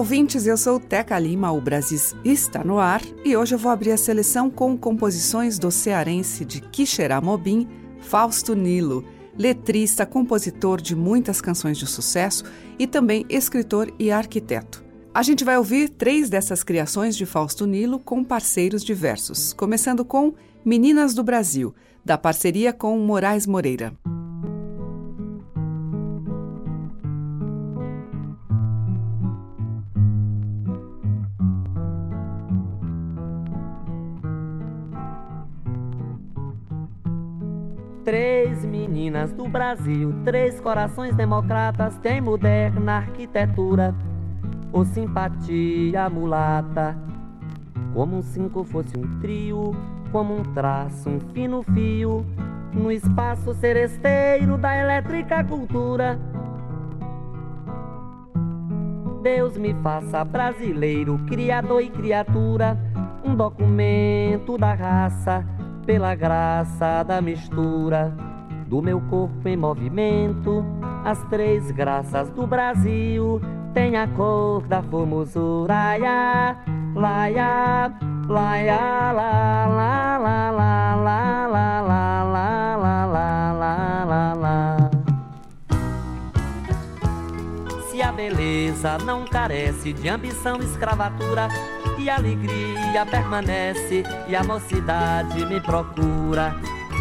Ouvintes. Eu sou Teca Lima. O Brasis está no ar e hoje eu vou abrir a seleção com composições do cearense de Quixeramobim, Fausto Nilo, letrista, compositor de muitas canções de sucesso e também escritor e arquiteto. A gente vai ouvir três dessas criações de Fausto Nilo com parceiros diversos, começando com Meninas do Brasil, da parceria com Moraes Moreira. Meninas do Brasil, três corações democratas, tem moderna arquitetura, ou simpatia mulata. Como um cinco fosse um trio, como um traço, um fino fio, no espaço seresteiro da elétrica cultura. Deus me faça brasileiro, criador e criatura, um documento da raça pela graça da mistura do meu corpo em movimento. As três graças do Brasil têm a cor da formosura. Laia, laia, laia, la, la, la, la, la, la, la, la, la, la, la, la. Se a beleza não carece de ambição e escravatura, e alegria permanece e a mocidade me procura.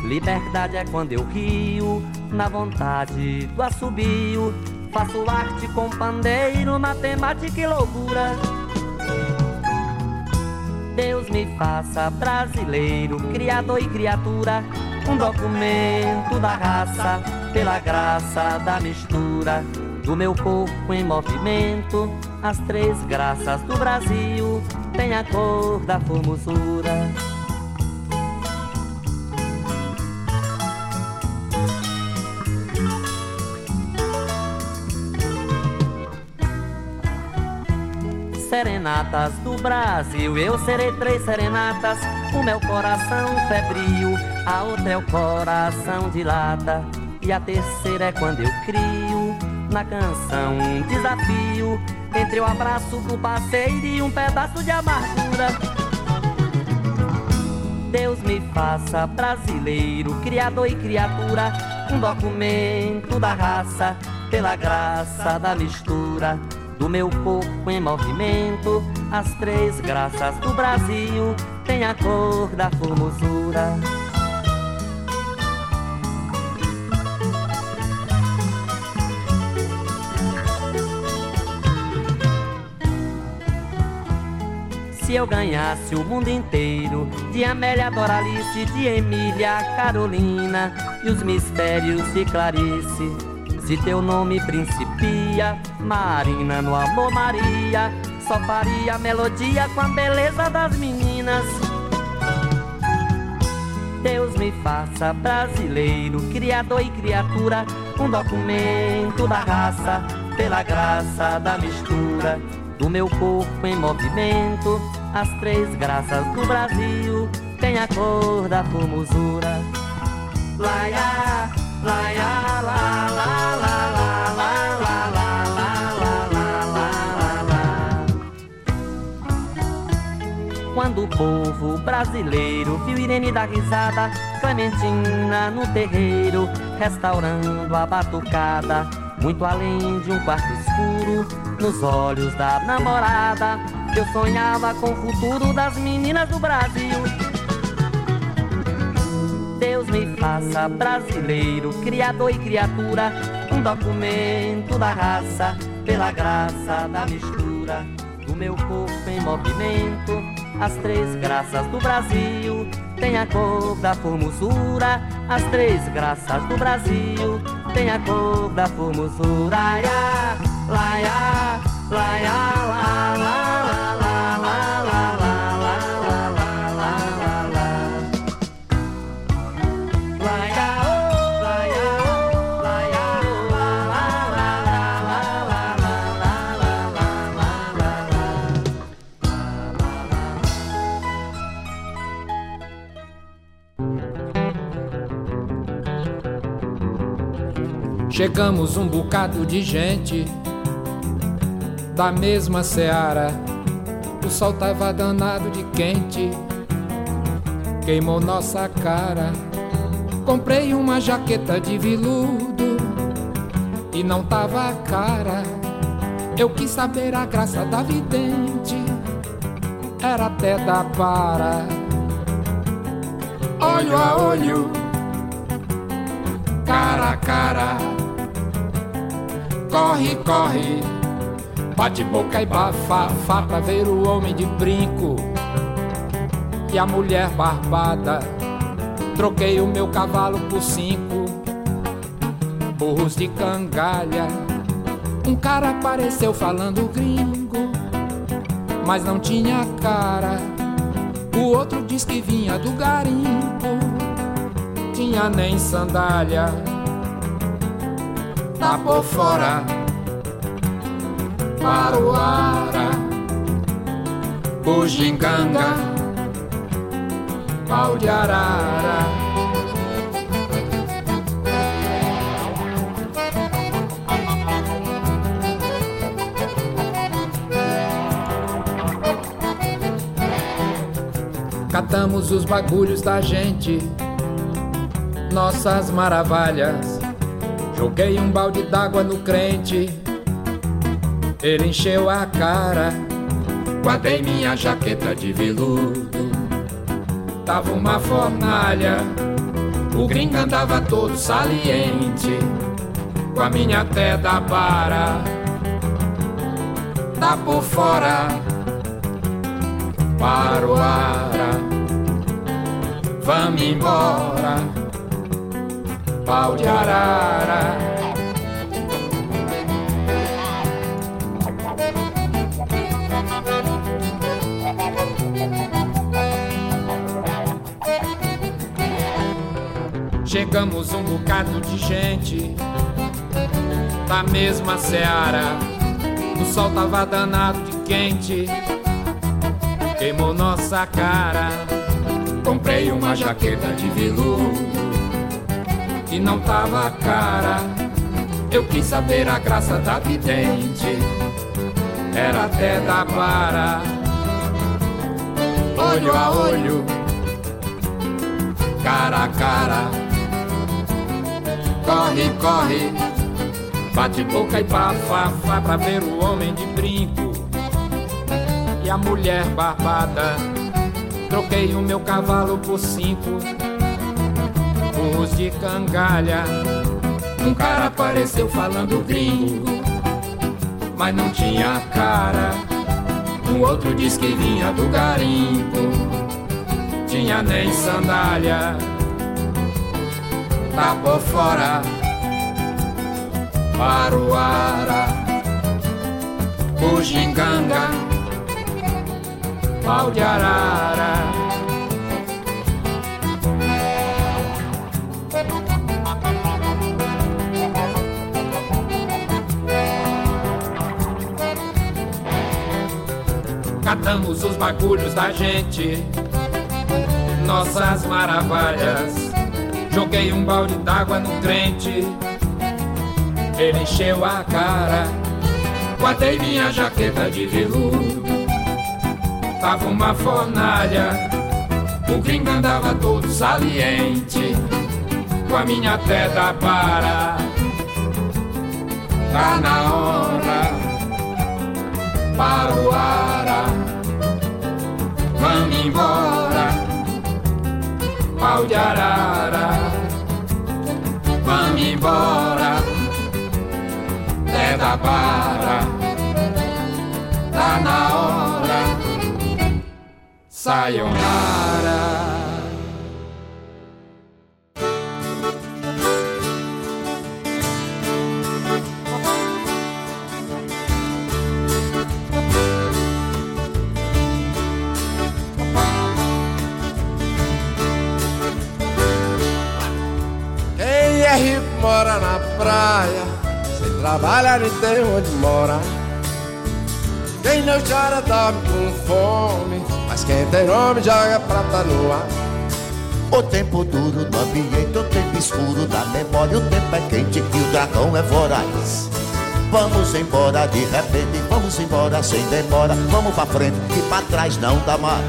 Liberdade é quando eu rio, na vontade do assobio. Faço arte com pandeiro, matemática e loucura. Deus me faça brasileiro, criador e criatura, um documento da raça, pela graça da mistura do meu corpo em movimento. As três graças do Brasil têm a cor da formosura. Serenatas do Brasil, eu serei três serenatas. O meu coração febril, a outra é o coração de lata. E a terceira é quando eu crio na canção um desafio entre o abraço do parceiro e um pedaço de amargura. Deus me faça brasileiro, criador e criatura, um documento da raça, pela graça da mistura do meu corpo em movimento. As três graças do Brasil têm a cor da formosura. se eu ganhasse o mundo inteiro De Amélia Doralice, de Emília Carolina E os mistérios de Clarice Se teu nome principia Marina no amor Maria Só faria melodia com a beleza das meninas Deus me faça brasileiro, criador e criatura Um documento da raça, pela graça da mistura do meu corpo em movimento. As três graças do Brasil têm a cor da formosura. Laia, laia, la, la, Quando o povo brasileiro viu Irene dar risada, Clementina no terreiro, restaurando a batucada, muito além de um quarto escuro, nos olhos da namorada. Eu sonhava com o futuro das meninas do Brasil. Deus me faça brasileiro, criador e criatura, um documento da raça, pela graça da mistura do meu corpo em movimento. As três graças do Brasil. Tem a cor da formosura, as três graças do Brasil. Tem a cor da formosura, laia, laia, laia, la, Chegamos um bocado de gente da mesma seara. O sol tava danado de quente, queimou nossa cara. Comprei uma jaqueta de veludo e não tava cara. Eu quis saber a graça da vidente, era até da para. Olho a olho, cara a cara corre, corre. Bate boca e bafafá pra ver o homem de brinco e a mulher barbada. Troquei o meu cavalo por cinco burros de cangalha. Um cara apareceu falando gringo, mas não tinha cara. O outro diz que vinha do garimpo, tinha nem sandália tá por fora para o ara Bujinganga pau de arara. Catamos os bagulhos da gente Nossas maravilhas Joguei um balde d'água no crente, ele encheu a cara. Guardei minha jaqueta de veludo, tava uma fornalha. O gringo andava todo saliente, com a minha até da para. Tá por fora, para o ara. Vamos embora pau de arara. Chegamos um bocado de gente da mesma seara. O sol tava danado de quente, queimou nossa cara. Comprei uma jaqueta de veludo que não tava cara. Eu quis saber a graça da vidente, era até da para. Olho a olho, cara a cara. Corre, corre, bate boca e bafafá pra ver o homem de brinco e a mulher barbada. Troquei o meu cavalo por cinco burros de cangalha. Um cara apareceu falando gringo, mas não tinha cara. O outro diz que vinha do garimpo, tinha nem sandália. Tá por fora, para o ara, bugiganga, pau de arara. Catamos os bagulhos da gente, nossas maravilhas. Joguei um balde d'água no crente, ele encheu a cara. Guardei minha jaqueta de veludo, tava uma fornalha. O gringo andava todo saliente, com a minha teta para. Tá na hora para o ara vamos embora, pau de arara, vamos embora, é da para, tá na hora, Sayonara. Trabalhar nem tem onde morar. Quem não chora dorme com fome, mas quem tem nome joga prata no ar. O tempo duro do ambiente, o tempo escuro da memória, o tempo é quente e o dragão é voraz. Vamos embora de repente, vamos embora sem demora, vamos pra frente que pra trás não dá mais.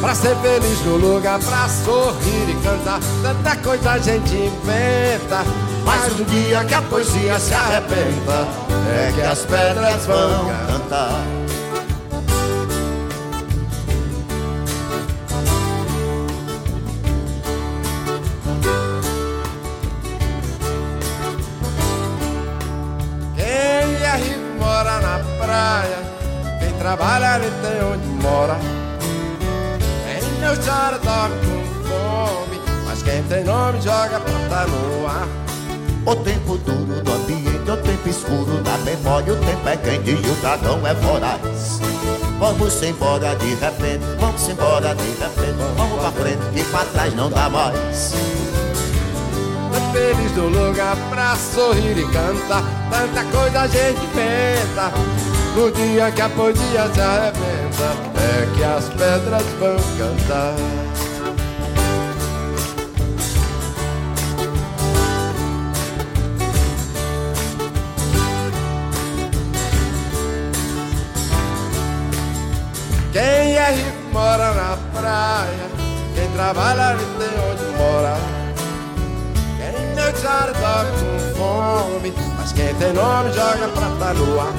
Pra ser feliz no lugar, pra sorrir e cantar, tanta coisa a gente inventa. Mas no dia que a poesia se arrebenta, é que as pedras vão cantar. Quem é rico mora na praia, quem trabalha nem tem onde mora. Quem não chora dorme com fome, mas quem tem nome joga prata no ar. O tempo duro do ambiente, o tempo escuro da memória, o tempo é quente e o dragão é voraz. Vamos embora de repente, vamos embora de repente, vamos pra frente que pra trás não dá mais. Feliz no lugar pra sorrir e cantar, tanta coisa a gente inventa. No dia que a poesia se arrebenta, é que as pedras vão cantar. Mora na praia, quem trabalha não tem onde morar. Quem não dorme com fome, mas quem tem nome joga prata no ar.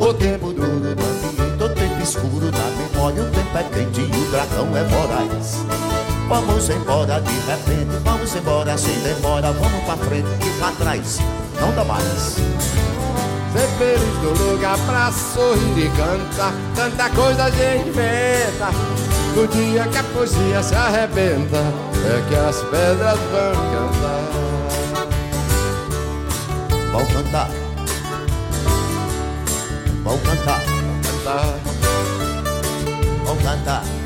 O tempo duro do ambiente, o tempo escuro da memória, o tempo é quente e o dragão é voraz. Vamos embora de repente, vamos embora sem demora, vamos pra frente que pra trás não dá mais. Ser feliz no lugar pra sorrir e cantar, tanta coisa a gente inventa. No dia que a poesia se arrebenta, é que as pedras vão cantar. Vão cantar, vão cantar, Cantar. vão cantar.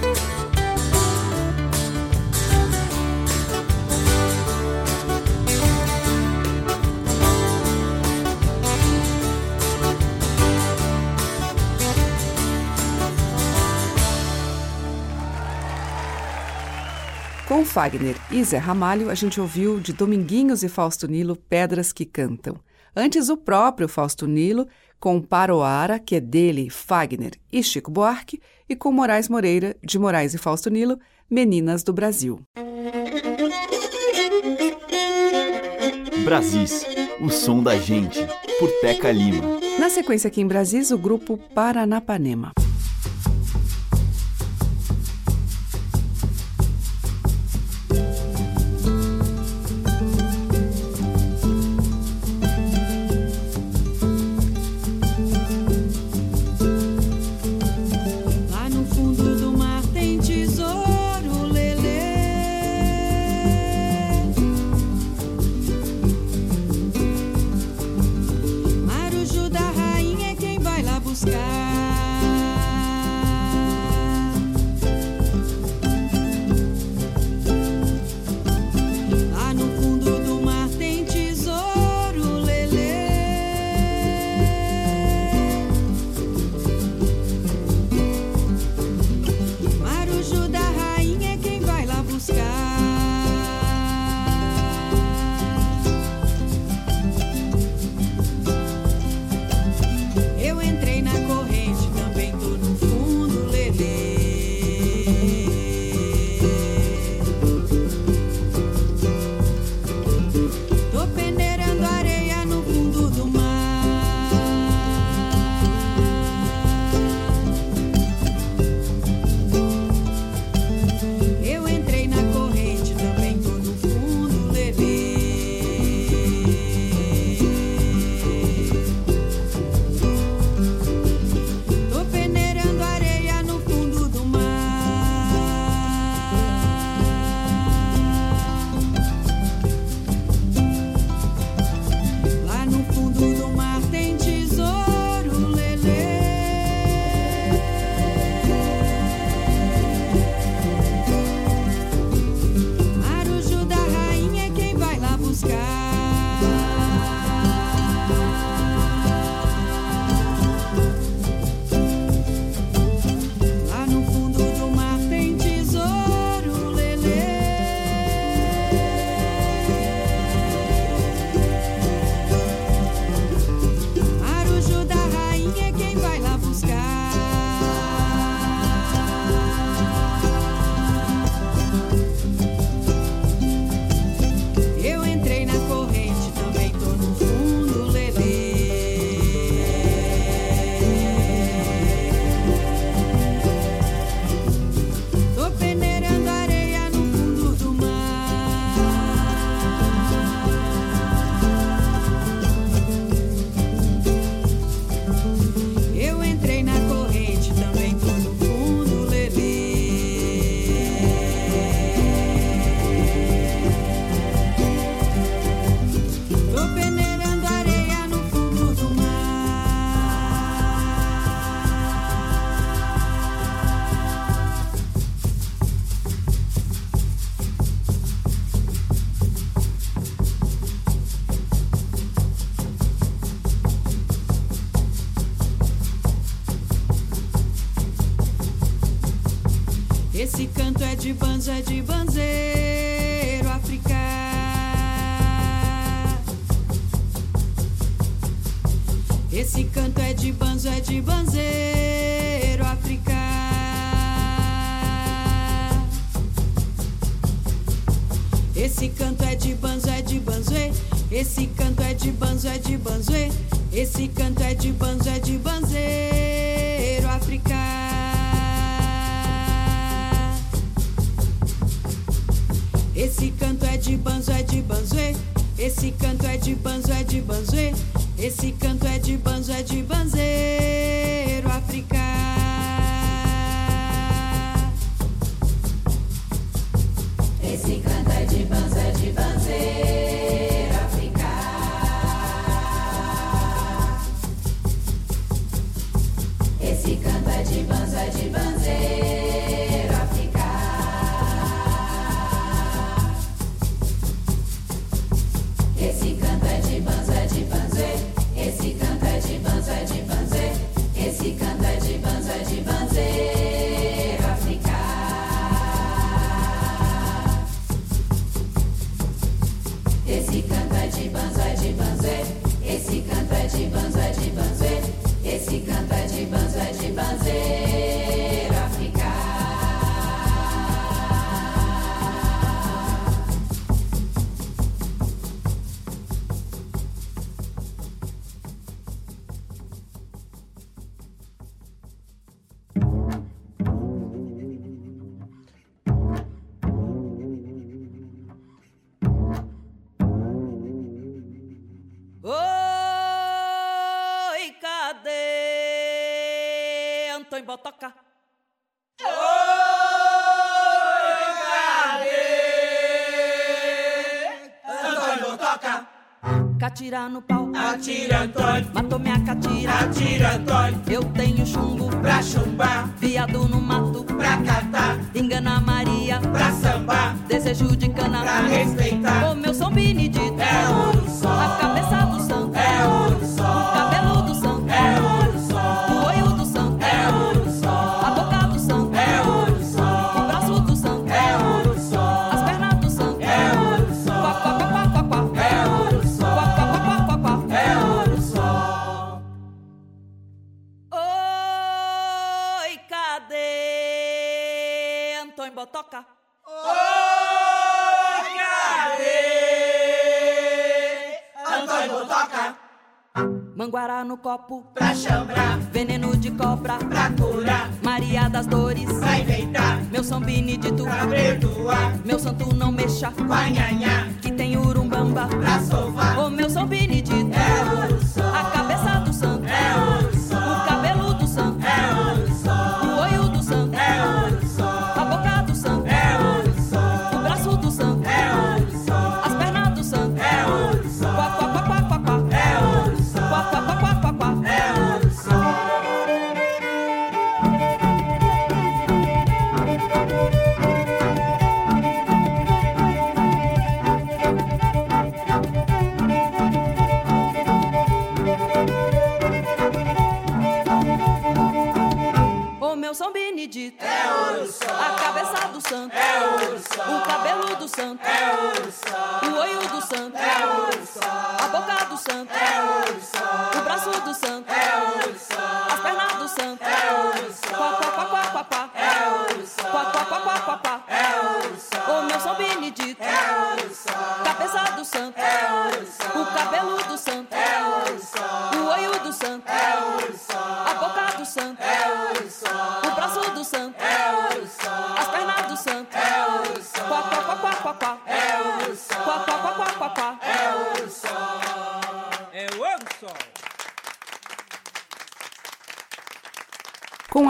Com Fagner e Zé Ramalho, a gente ouviu de Dominguinhos e Fausto Nilo Pedras que Cantam. Antes, o próprio Fausto Nilo, com Paroara, que é dele, Fagner e Chico Buarque, e com Moraes Moreira, de Moraes e Fausto Nilo, Meninas do Brasil. Brasis, o som da gente, por Teca Lima. Na sequência aqui em Brasis, o grupo Paranapanema. de banzo é de banzo, esse de banzo é de banzo.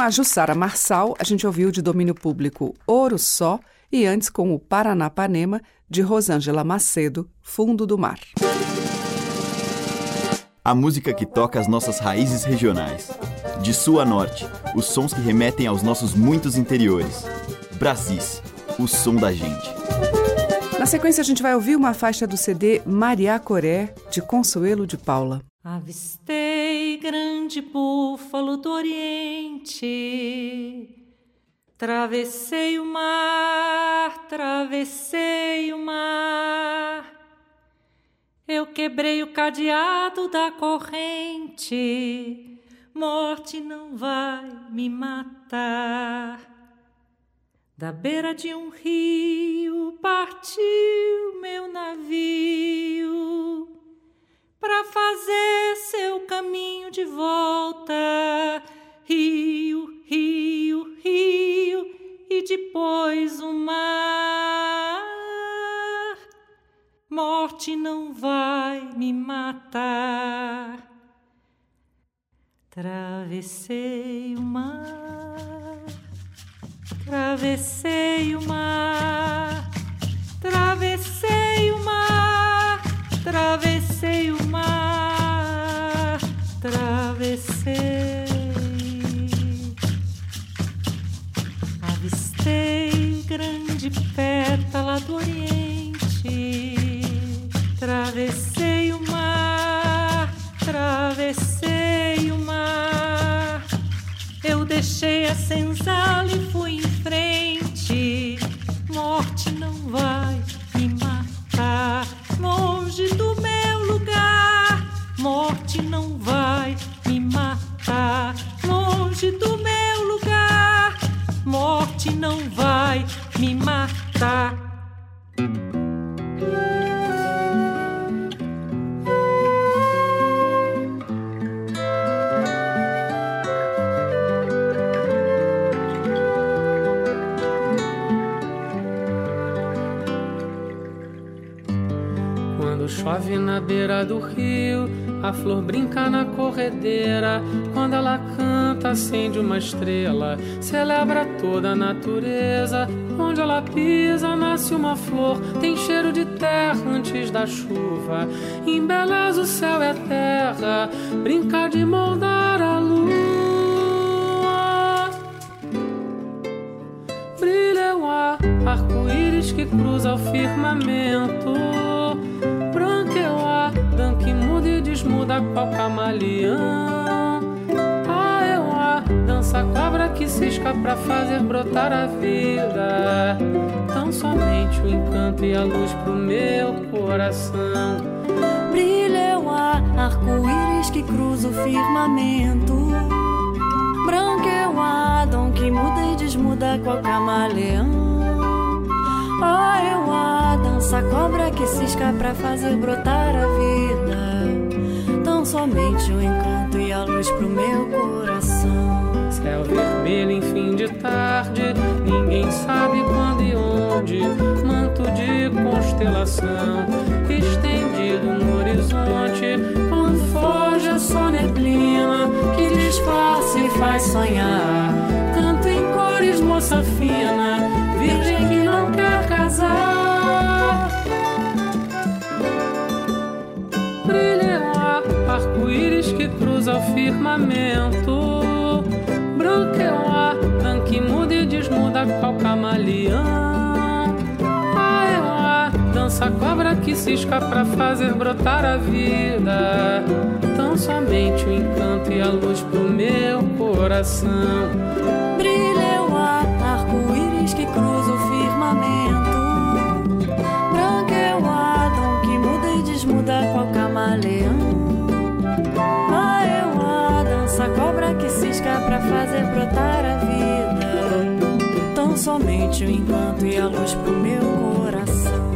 A Jussara Marçal, a gente ouviu de domínio público Ouro Só e antes com o Paranapanema, de Rosângela Macedo, Fundo do Mar. A música que toca as nossas raízes regionais. De sul a norte, os sons que remetem aos nossos muitos interiores. Brasis, o som da gente. Na sequência, a gente vai ouvir uma faixa do CD Maria Coré, de Consuelo de Paula. Avistei grande búfalo do Oriente. Travessei o mar, travessei o mar. Eu quebrei o cadeado da corrente. Morte não vai me matar. Da beira de um rio partiu meu navio para fazer seu caminho de volta. Rio, rio, rio e depois o mar. Morte não vai me matar. Travessei o mar, travessei o mar, travessei o mar, travessei o mar, travessei. Avistei grande pétala do Oriente, travessei o mar, travessei o mar. Eu deixei a senzala e fui em frente. Morte não vai Morte não vai me matar longe do meu lugar. Morte não vai me matar. Chove na beira do rio, a flor brinca na corredeira. Quando ela canta, acende uma estrela, celebra toda a natureza. Onde ela pisa, nasce uma flor, tem cheiro de terra antes da chuva. Embeleza o céu e a terra, brinca de moldar a lua. Brilha o ar, arco-íris que cruza o firmamento. E desmuda qual camaleão. Ah, é o ar, dança cobra que cisca pra fazer brotar a vida. Tão somente o encanto e a luz pro meu coração. Brilha o ar, arco-íris que cruza o firmamento. Branco é o Adão que muda e desmuda qual camaleão. Oh, é o ar, dança cobra que cisca pra fazer brotar a vida. Somente o encanto e a luz pro meu coração. Céu vermelho em fim de tarde, ninguém sabe quando e onde. Manto de constelação estendido no horizonte. Quando foge é só neblina que disfarça e faz sonhar. Canto em cores, moça fina, firmamento. Branco é o ar, que muda e desmuda qual camaleão. Ah, é o ar, dança cobra que cisca pra fazer brotar a vida. Tão somente o encanto e a luz pro meu coração. Brilha o ar, arco-íris que cruza o firmamento. Branco é o Adão que muda e desmuda qual camaleão. Pra fazer brotar a vida. Tão somente o encanto e a luz pro meu coração.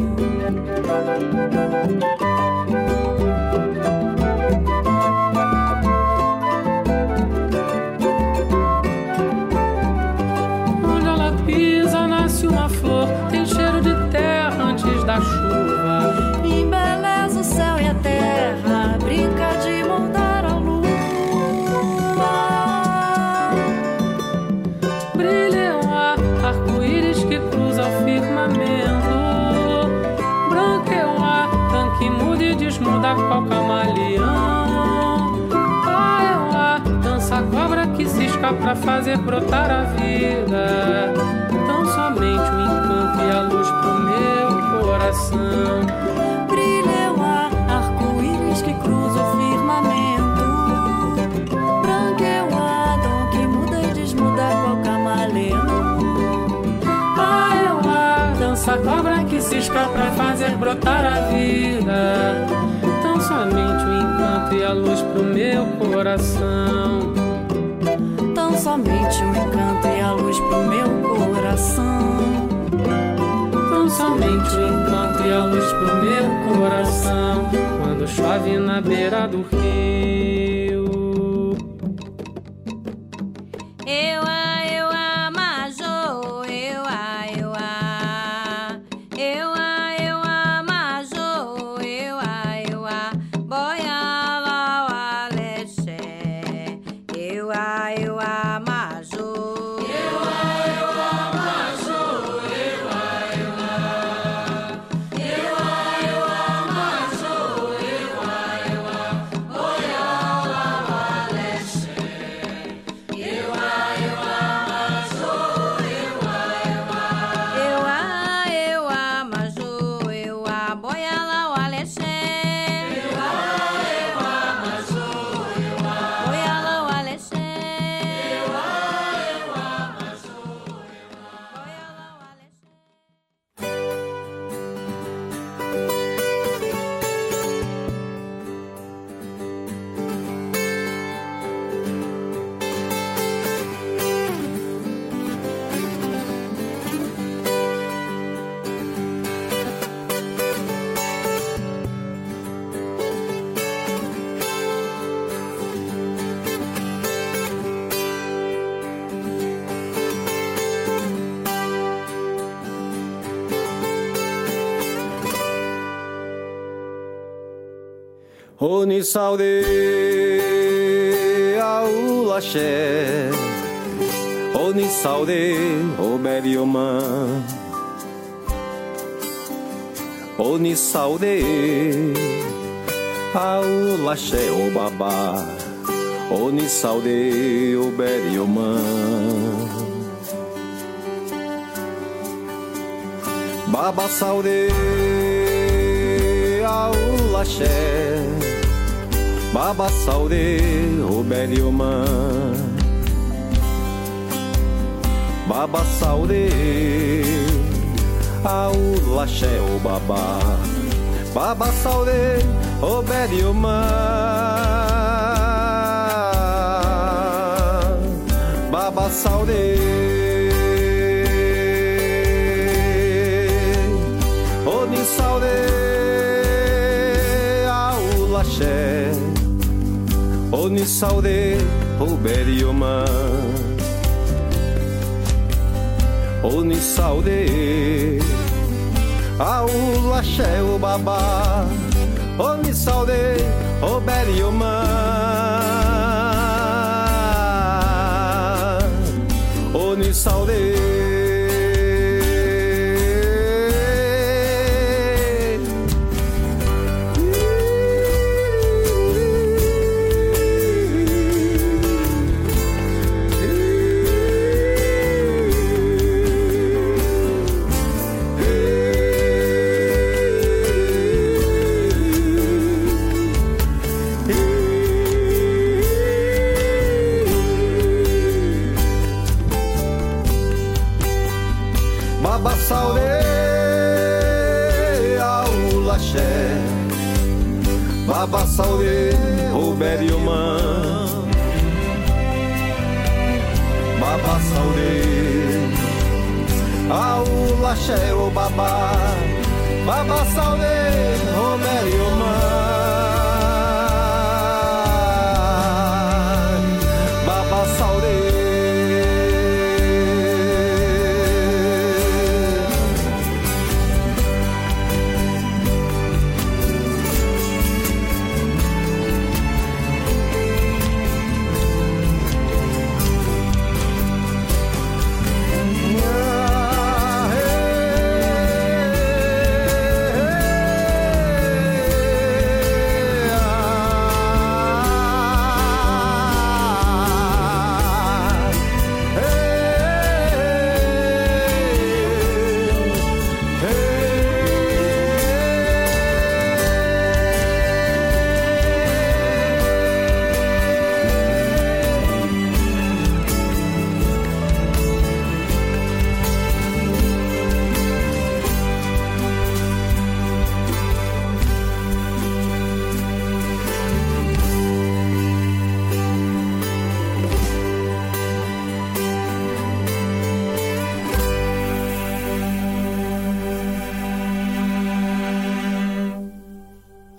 Pra fazer brotar a vida. Tão somente o encanto e a luz pro meu coração. Brilha o ar, arco-íris que cruza o firmamento. Branco é o Adão que muda e desmuda qual camaleão. essa cobra que cisca pra fazer brotar a vida. Tão somente o encanto e a luz pro meu coração. Somente o encanto e a luz pro meu coração. Tão somente o encanto e a luz pro meu coração. Quando chove na beira do rio. Oni saude aula xe Oni saude o berioma Oni aula xe o baba. Oni saude o berioma Baba saude aula xe Baba saude o belioma Baba saude aula xe o baba. Baba saude o belioma Baba saude Oni saude aula xe Oni saude o berioma Oni saude aula o baba Oni saude o berioma Oni გაფასავლე აულა შეო ბაბა ბაბასავლე ო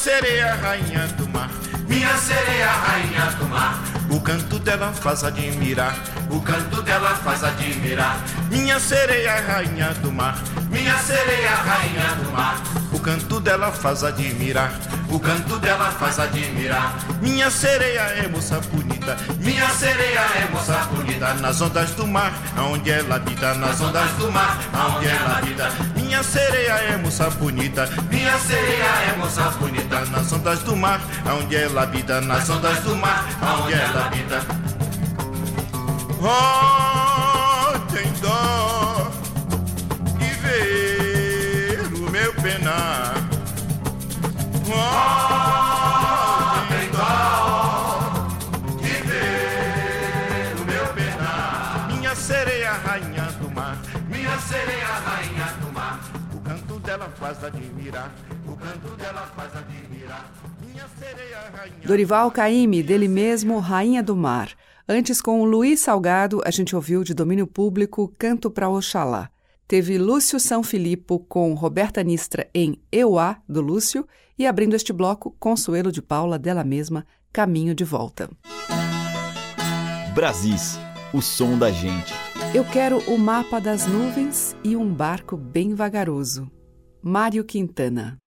sereia, rainha do mar, minha sereia, rainha do mar. O canto dela faz admirar, o canto dela faz admirar. Minha sereia, rainha do mar, minha sereia, rainha do mar. O canto dela faz admirar, o canto dela faz admirar. Minha sereia é moça bonita, minha sereia é moça bonita. Nas ondas do mar, aonde ela habita, nas ondas do mar, aonde ela habita. Minha sereia é moça bonita, minha sereia é moça bonita. Nas ondas do mar, aonde ela habita, nas ondas do mar, aonde ela habita. Oh, tem dó de ver o meu penar. Oh, faz admirar, o canto dela faz admirar. Minha sereia, rainha. Dorival Caymmi, dele mesmo, Rainha do Mar. Antes, com o Luiz Salgado, a gente ouviu de domínio público Canto para Oxalá. Teve Lúcio São Filippo com Roberta Nistra em Euá, do Lúcio, e abrindo este bloco, Consuelo de Paula, dela mesma, Caminho de Volta. Brasis, o som da gente. Eu quero o mapa das nuvens e um barco bem vagaroso. Mário Quintana.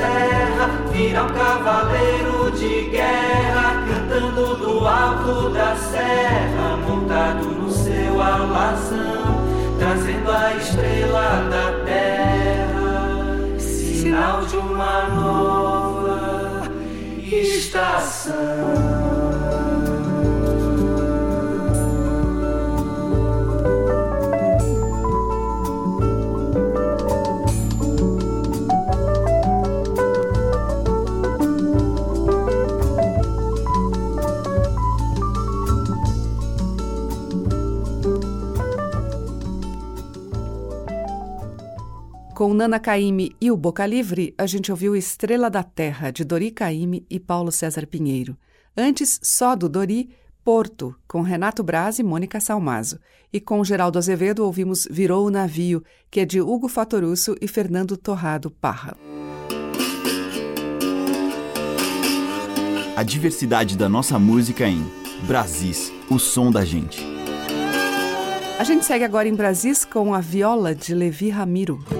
Se encerra, vira um cavaleiro de guerra, cantando do alto da serra, montado no seu alazão, trazendo a estrela da terra, sinal de uma nova estação. Com Nana Caymmi e o Boca Livre, a gente ouviu Estrela da Terra, de Dori Caymmi e Paulo César Pinheiro. Antes, só do Dori, Porto, com Renato Braz e Mônica Salmazo. E com Geraldo Azevedo ouvimos Virou o Navio, que é de Hugo Fatorusso e Fernando Torrado Parra. A diversidade da nossa música em Brasis, o som da gente. A gente segue agora em Brasis com a viola de Levi Ramiro.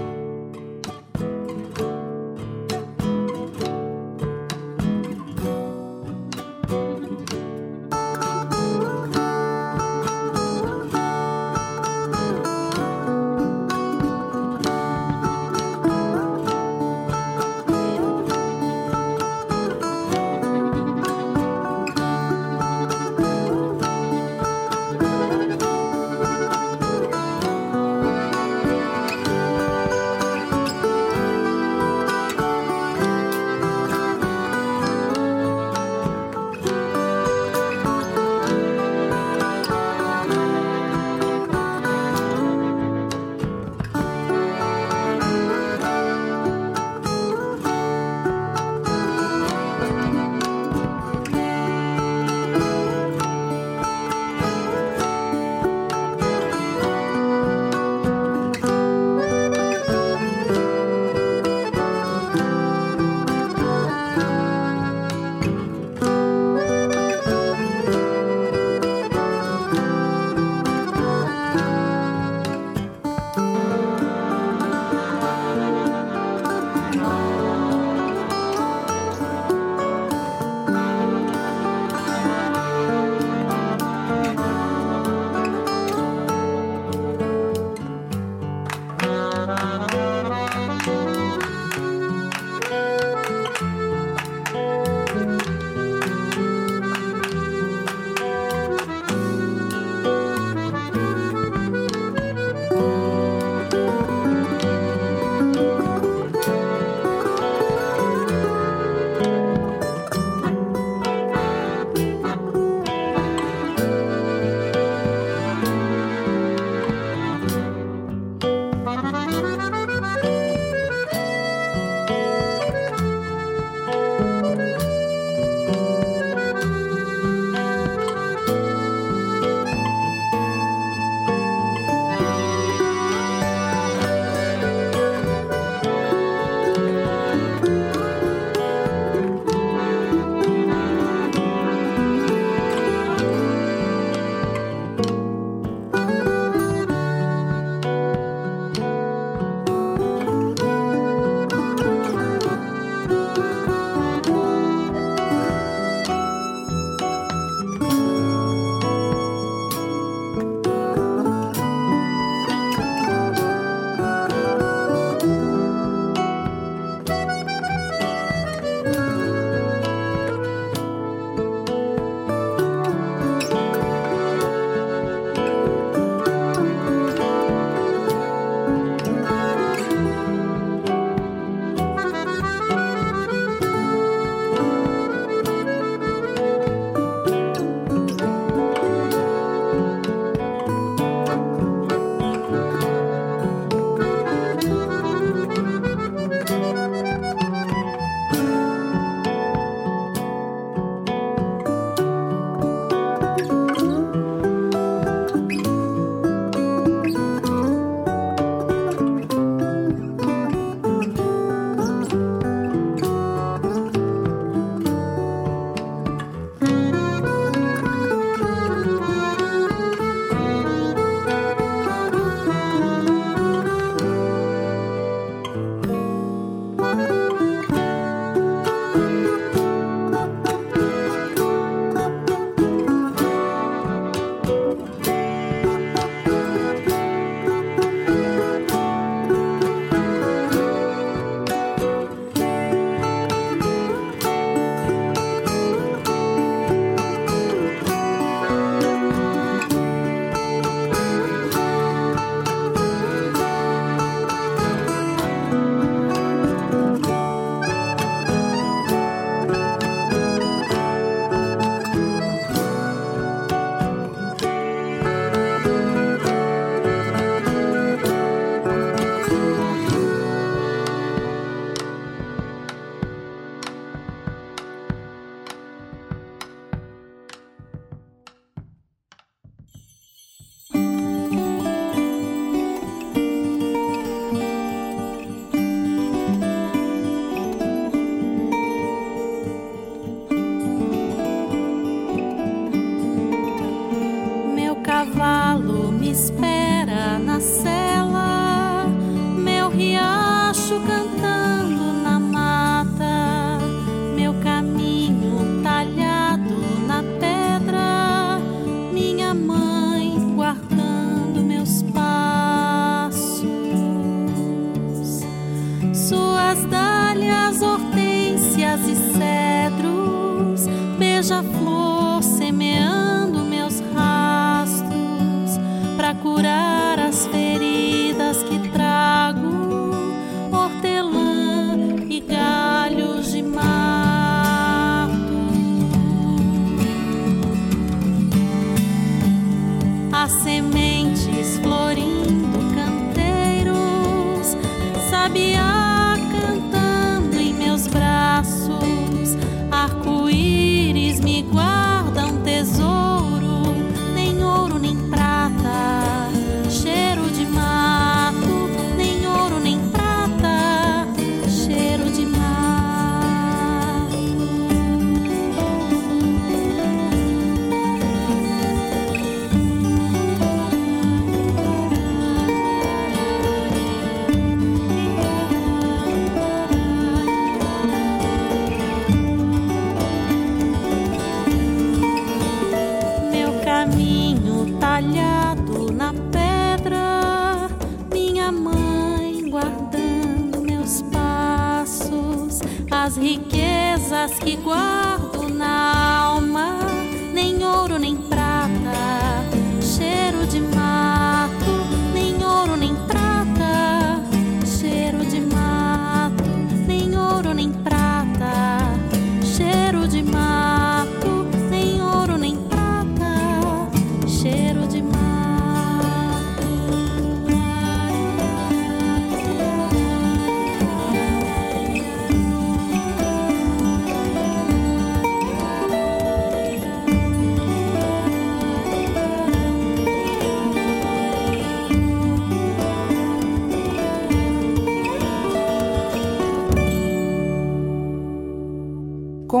a flor.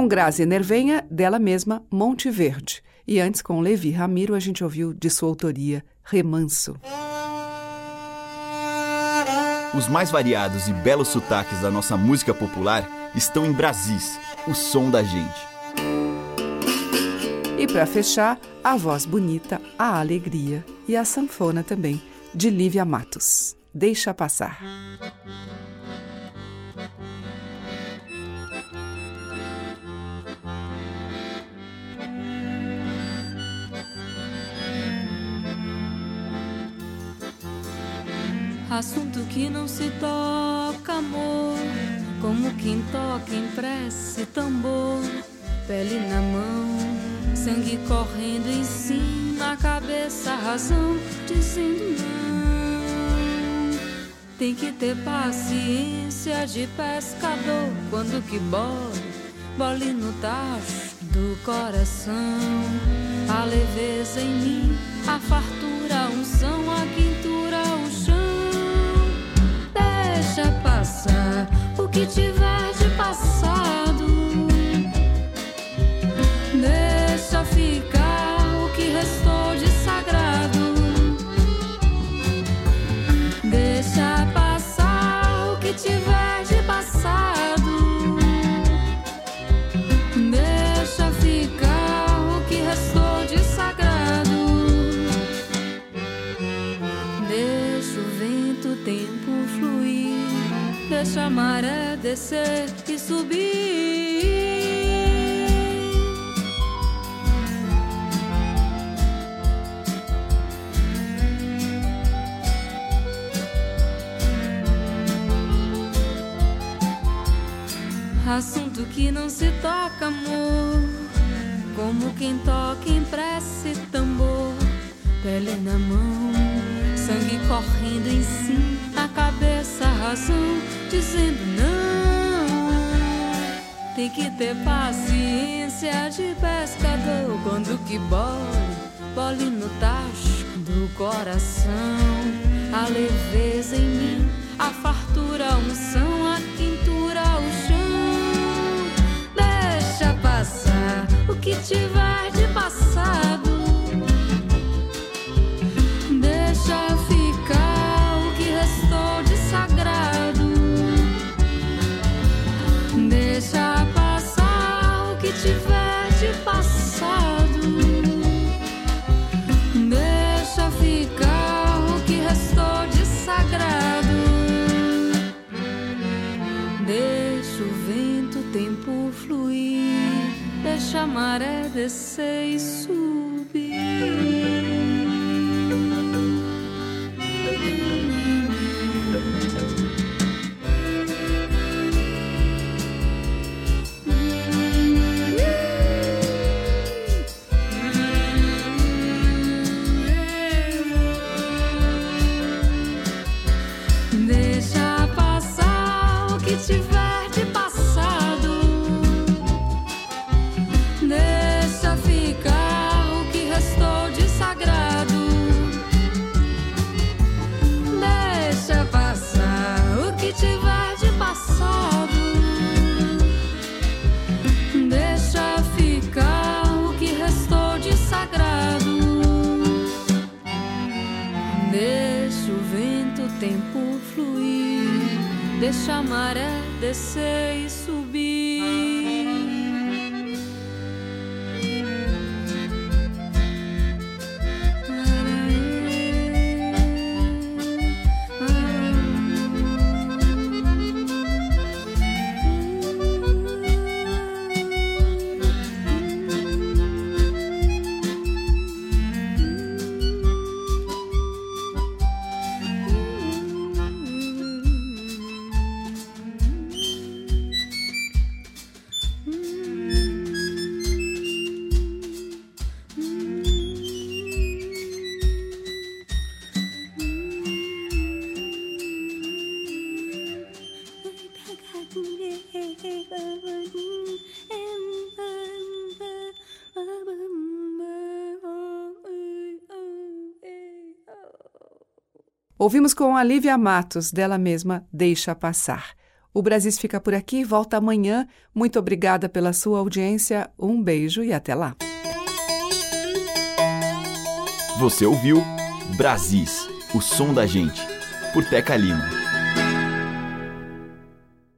Com Grazi Nervenha, dela mesma, Monte Verde. E antes, com Levi Ramiro, a gente ouviu de sua autoria Remanso. Os mais variados e belos sotaques da nossa música popular estão em Brasis, o som da gente. E para fechar, a voz bonita, a alegria e a sanfona também, de Lívia Matos. Deixa passar. Assunto que não se toca, amor. Como quem toca em prece tambor. Pele na mão, sangue correndo em cima, cabeça, razão, dizendo não. Tem que ter paciência de pescador quando que bole, bole no tacho do coração. A leveza em mim, a fartura, a unção, a passar o que tiver de passado. Deixa a maré descer e subir. Assunto que não se toca, amor. Como quem toca em prece tambor. Pele na mão, sangue correndo em si. Cabeça, a razão, dizendo não. Tem que ter paciência de pescador. Quando que bole, bole no tacho do coração. A leveza em mim, a fartura, a unção, a quintura, o chão. Deixa passar o que tiver de a maré descer e subir. Deixa Deixa a maré descer Ouvimos com a Lívia Matos, dela mesma, Deixa Passar. O Brasis fica por aqui, volta amanhã. Muito obrigada pela sua audiência, um beijo e até lá. Você ouviu Brasis, o som da gente, por Teca Lima.